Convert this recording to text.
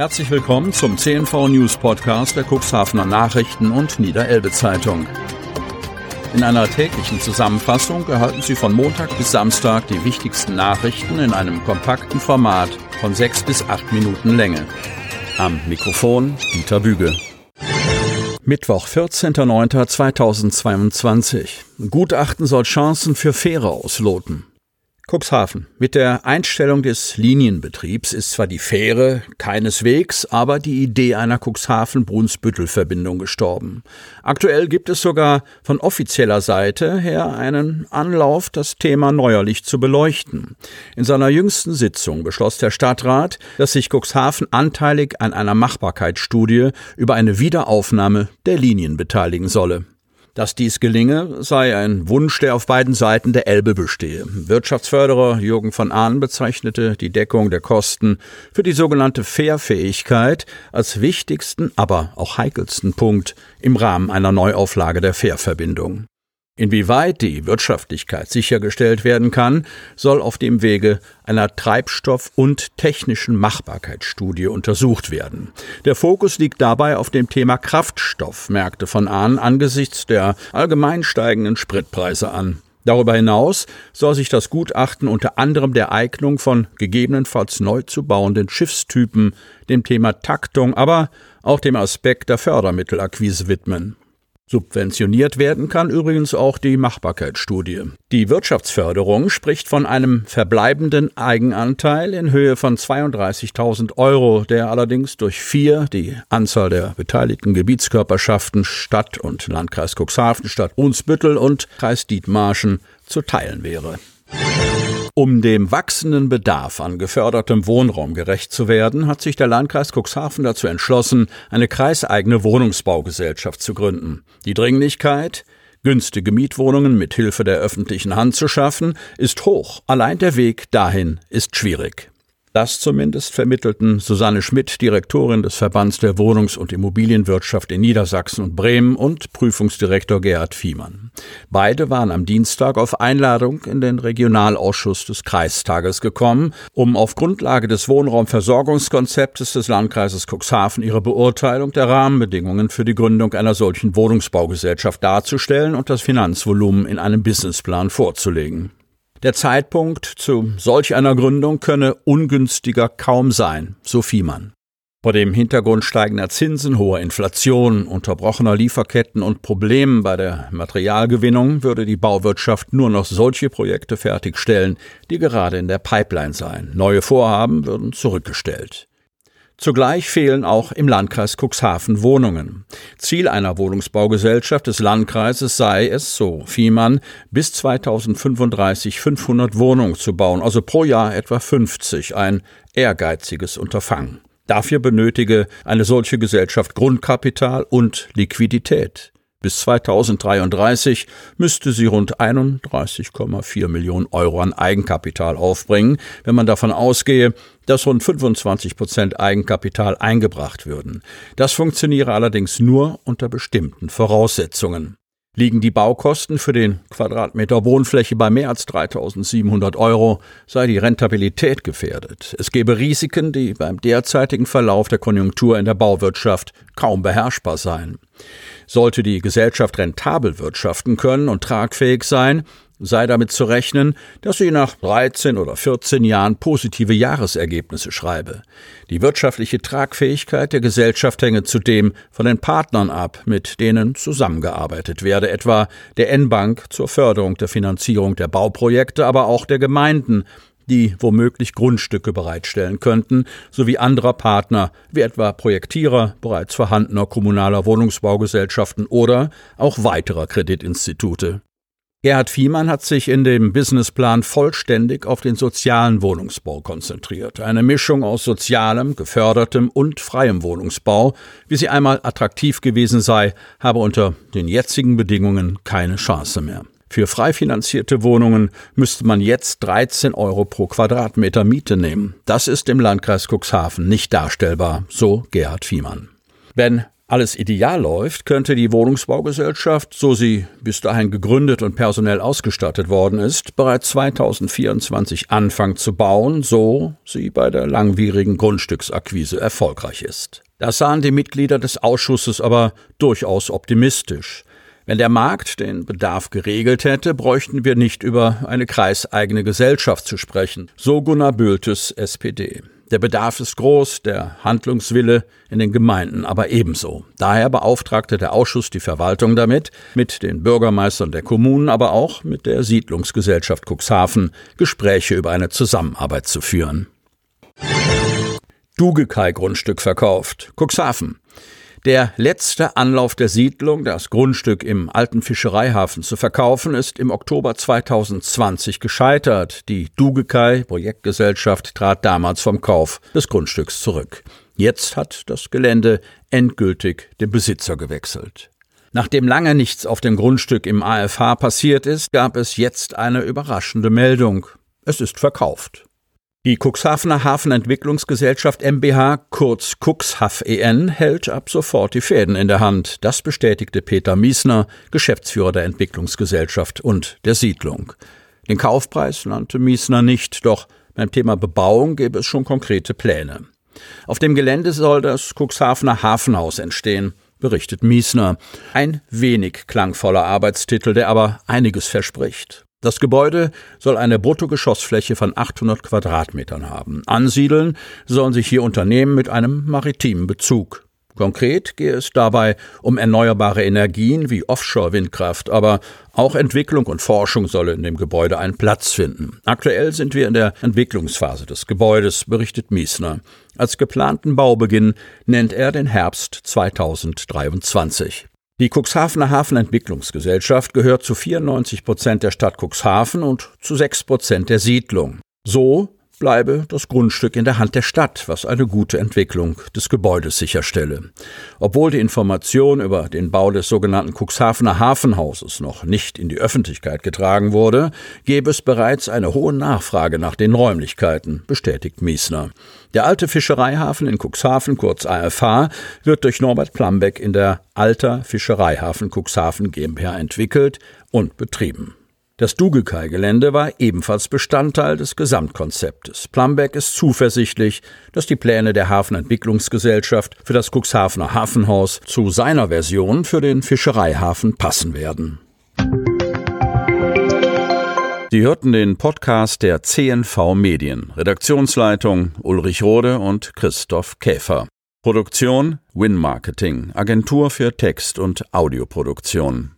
Herzlich willkommen zum CNV News Podcast der Cuxhavener Nachrichten und Niederelbe Zeitung. In einer täglichen Zusammenfassung erhalten Sie von Montag bis Samstag die wichtigsten Nachrichten in einem kompakten Format von sechs bis acht Minuten Länge. Am Mikrofon Dieter Büge. Mittwoch, 14.09.2022. Gutachten soll Chancen für Fähre ausloten. Cuxhaven. Mit der Einstellung des Linienbetriebs ist zwar die Fähre keineswegs, aber die Idee einer Cuxhaven-Brunsbüttel-Verbindung gestorben. Aktuell gibt es sogar von offizieller Seite her einen Anlauf, das Thema neuerlich zu beleuchten. In seiner jüngsten Sitzung beschloss der Stadtrat, dass sich Cuxhaven anteilig an einer Machbarkeitsstudie über eine Wiederaufnahme der Linien beteiligen solle. Dass dies gelinge, sei ein Wunsch, der auf beiden Seiten der Elbe bestehe. Wirtschaftsförderer Jürgen von Ahn bezeichnete die Deckung der Kosten für die sogenannte Fährfähigkeit als wichtigsten, aber auch heikelsten Punkt im Rahmen einer Neuauflage der Fährverbindung. Inwieweit die Wirtschaftlichkeit sichergestellt werden kann, soll auf dem Wege einer Treibstoff- und technischen Machbarkeitsstudie untersucht werden. Der Fokus liegt dabei auf dem Thema Kraftstoff, merkte von Ahn angesichts der allgemein steigenden Spritpreise an. Darüber hinaus soll sich das Gutachten unter anderem der Eignung von gegebenenfalls neu zu bauenden Schiffstypen, dem Thema Taktung, aber auch dem Aspekt der Fördermittelakquise widmen. Subventioniert werden kann übrigens auch die Machbarkeitsstudie. Die Wirtschaftsförderung spricht von einem verbleibenden Eigenanteil in Höhe von 32.000 Euro, der allerdings durch vier, die Anzahl der beteiligten Gebietskörperschaften Stadt und Landkreis Cuxhaven, Stadt Brunsbüttel und Kreis Dietmarschen zu teilen wäre. Um dem wachsenden Bedarf an gefördertem Wohnraum gerecht zu werden, hat sich der Landkreis Cuxhaven dazu entschlossen, eine kreiseigene Wohnungsbaugesellschaft zu gründen. Die Dringlichkeit, günstige Mietwohnungen mit Hilfe der öffentlichen Hand zu schaffen, ist hoch. Allein der Weg dahin ist schwierig. Das zumindest vermittelten Susanne Schmidt, Direktorin des Verbands der Wohnungs- und Immobilienwirtschaft in Niedersachsen und Bremen und Prüfungsdirektor Gerhard Fiemann. Beide waren am Dienstag auf Einladung in den Regionalausschuss des Kreistages gekommen, um auf Grundlage des Wohnraumversorgungskonzeptes des Landkreises Cuxhaven ihre Beurteilung der Rahmenbedingungen für die Gründung einer solchen Wohnungsbaugesellschaft darzustellen und das Finanzvolumen in einem Businessplan vorzulegen. Der Zeitpunkt zu solch einer Gründung könne ungünstiger kaum sein, so Fiemann. Vor dem Hintergrund steigender Zinsen, hoher Inflation, unterbrochener Lieferketten und Problemen bei der Materialgewinnung würde die Bauwirtschaft nur noch solche Projekte fertigstellen, die gerade in der Pipeline seien. Neue Vorhaben würden zurückgestellt. Zugleich fehlen auch im Landkreis Cuxhaven Wohnungen. Ziel einer Wohnungsbaugesellschaft des Landkreises sei es, so Fiemann, bis 2035 500 Wohnungen zu bauen, also pro Jahr etwa 50, ein ehrgeiziges Unterfangen. Dafür benötige eine solche Gesellschaft Grundkapital und Liquidität. Bis 2033 müsste sie rund 31,4 Millionen Euro an Eigenkapital aufbringen, wenn man davon ausgehe, dass rund 25 Prozent Eigenkapital eingebracht würden. Das funktioniere allerdings nur unter bestimmten Voraussetzungen. Liegen die Baukosten für den Quadratmeter Wohnfläche bei mehr als 3700 Euro, sei die Rentabilität gefährdet. Es gäbe Risiken, die beim derzeitigen Verlauf der Konjunktur in der Bauwirtschaft kaum beherrschbar seien. Sollte die Gesellschaft rentabel wirtschaften können und tragfähig sein, sei damit zu rechnen, dass sie nach 13 oder 14 Jahren positive Jahresergebnisse schreibe. Die wirtschaftliche Tragfähigkeit der Gesellschaft hänge zudem von den Partnern ab, mit denen zusammengearbeitet werde, etwa der N-Bank zur Förderung der Finanzierung der Bauprojekte, aber auch der Gemeinden, die womöglich Grundstücke bereitstellen könnten, sowie anderer Partner, wie etwa Projektierer bereits vorhandener kommunaler Wohnungsbaugesellschaften oder auch weiterer Kreditinstitute. Gerhard Fiemann hat sich in dem Businessplan vollständig auf den sozialen Wohnungsbau konzentriert. Eine Mischung aus sozialem, gefördertem und freiem Wohnungsbau, wie sie einmal attraktiv gewesen sei, habe unter den jetzigen Bedingungen keine Chance mehr. Für frei finanzierte Wohnungen müsste man jetzt 13 Euro pro Quadratmeter Miete nehmen. Das ist im Landkreis Cuxhaven nicht darstellbar, so Gerhard Fiemann. Wenn alles ideal läuft, könnte die Wohnungsbaugesellschaft, so sie bis dahin gegründet und personell ausgestattet worden ist, bereits 2024 anfangen zu bauen, so sie bei der langwierigen Grundstücksakquise erfolgreich ist. Das sahen die Mitglieder des Ausschusses aber durchaus optimistisch. Wenn der Markt den Bedarf geregelt hätte, bräuchten wir nicht über eine kreiseigene Gesellschaft zu sprechen, so Gunnar Bültes SPD. Der Bedarf ist groß, der Handlungswille in den Gemeinden aber ebenso. Daher beauftragte der Ausschuss die Verwaltung damit, mit den Bürgermeistern der Kommunen, aber auch mit der Siedlungsgesellschaft Cuxhaven Gespräche über eine Zusammenarbeit zu führen. Dugekai-Grundstück verkauft. Cuxhaven. Der letzte Anlauf der Siedlung, das Grundstück im alten Fischereihafen zu verkaufen, ist im Oktober 2020 gescheitert. Die Dugekai Projektgesellschaft trat damals vom Kauf des Grundstücks zurück. Jetzt hat das Gelände endgültig den Besitzer gewechselt. Nachdem lange nichts auf dem Grundstück im AFH passiert ist, gab es jetzt eine überraschende Meldung. Es ist verkauft. Die Cuxhavener Hafenentwicklungsgesellschaft MBH, kurz Cuxhav EN, hält ab sofort die Fäden in der Hand. Das bestätigte Peter Miesner, Geschäftsführer der Entwicklungsgesellschaft und der Siedlung. Den Kaufpreis nannte Miesner nicht, doch beim Thema Bebauung gäbe es schon konkrete Pläne. Auf dem Gelände soll das Cuxhavener Hafenhaus entstehen, berichtet Miesner. Ein wenig klangvoller Arbeitstitel, der aber einiges verspricht. Das Gebäude soll eine Bruttogeschossfläche von 800 Quadratmetern haben. Ansiedeln sollen sich hier Unternehmen mit einem maritimen Bezug. Konkret gehe es dabei um erneuerbare Energien wie Offshore-Windkraft, aber auch Entwicklung und Forschung soll in dem Gebäude einen Platz finden. Aktuell sind wir in der Entwicklungsphase des Gebäudes, berichtet Miesner. Als geplanten Baubeginn nennt er den Herbst 2023. Die Cuxhavener Hafenentwicklungsgesellschaft gehört zu 94 Prozent der Stadt Cuxhaven und zu 6 Prozent der Siedlung. So bleibe das Grundstück in der Hand der Stadt, was eine gute Entwicklung des Gebäudes sicherstelle. Obwohl die Information über den Bau des sogenannten Cuxhavener Hafenhauses noch nicht in die Öffentlichkeit getragen wurde, gäbe es bereits eine hohe Nachfrage nach den Räumlichkeiten, bestätigt Miesner. Der alte Fischereihafen in Cuxhaven, kurz AFH, wird durch Norbert Plambeck in der Alter Fischereihafen Cuxhaven GmbH entwickelt und betrieben. Das Dugekai-Gelände war ebenfalls Bestandteil des Gesamtkonzeptes. Plumbeck ist zuversichtlich, dass die Pläne der Hafenentwicklungsgesellschaft für das Cuxhavener Hafenhaus zu seiner Version für den Fischereihafen passen werden. Sie hörten den Podcast der CNV Medien. Redaktionsleitung Ulrich Rode und Christoph Käfer. Produktion Win Marketing, Agentur für Text- und Audioproduktion.